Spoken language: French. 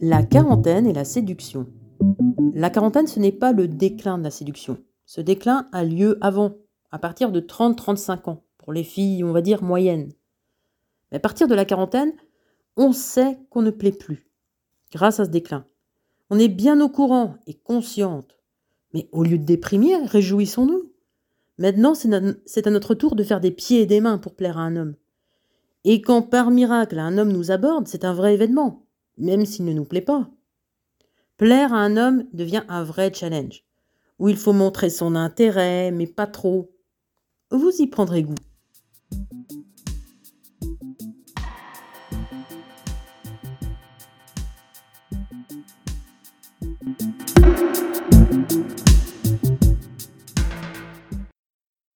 La quarantaine et la séduction. La quarantaine, ce n'est pas le déclin de la séduction. Ce déclin a lieu avant, à partir de 30-35 ans, pour les filles, on va dire, moyennes. Mais à partir de la quarantaine, on sait qu'on ne plaît plus, grâce à ce déclin. On est bien au courant et consciente. Mais au lieu de déprimer, réjouissons-nous. Maintenant, c'est à notre tour de faire des pieds et des mains pour plaire à un homme. Et quand par miracle un homme nous aborde, c'est un vrai événement, même s'il ne nous plaît pas. Plaire à un homme devient un vrai challenge, où il faut montrer son intérêt, mais pas trop. Vous y prendrez goût.